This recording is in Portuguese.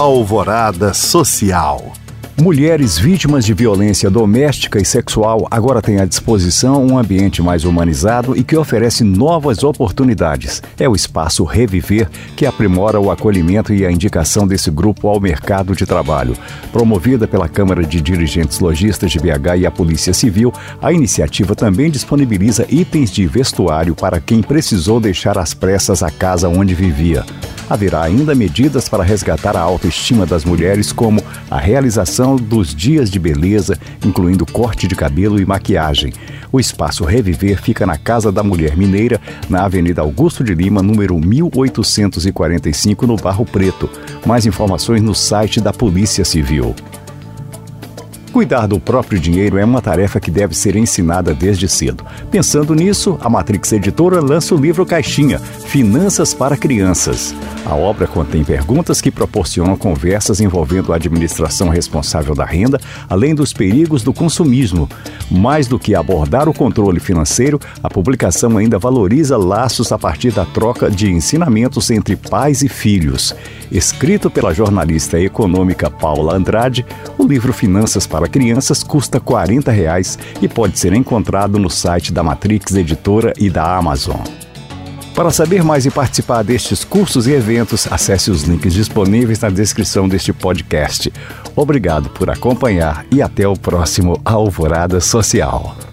Alvorada Social. Mulheres vítimas de violência doméstica e sexual agora têm à disposição um ambiente mais humanizado e que oferece novas oportunidades. É o espaço Reviver que aprimora o acolhimento e a indicação desse grupo ao mercado de trabalho. Promovida pela Câmara de Dirigentes Logistas de BH e a Polícia Civil, a iniciativa também disponibiliza itens de vestuário para quem precisou deixar às pressas a casa onde vivia. Haverá ainda medidas para resgatar a autoestima das mulheres, como a realização dos dias de beleza, incluindo corte de cabelo e maquiagem. O espaço Reviver fica na Casa da Mulher Mineira, na Avenida Augusto de Lima, número 1845, no Barro Preto. Mais informações no site da Polícia Civil. Cuidar do próprio dinheiro é uma tarefa que deve ser ensinada desde cedo. Pensando nisso, a Matrix Editora lança o livro Caixinha Finanças para Crianças. A obra contém perguntas que proporcionam conversas envolvendo a administração responsável da renda, além dos perigos do consumismo. Mais do que abordar o controle financeiro, a publicação ainda valoriza laços a partir da troca de ensinamentos entre pais e filhos. Escrito pela jornalista econômica Paula Andrade, o livro Finanças para para crianças custa 40 reais e pode ser encontrado no site da Matrix Editora e da Amazon. Para saber mais e participar destes cursos e eventos, acesse os links disponíveis na descrição deste podcast. Obrigado por acompanhar e até o próximo Alvorada Social.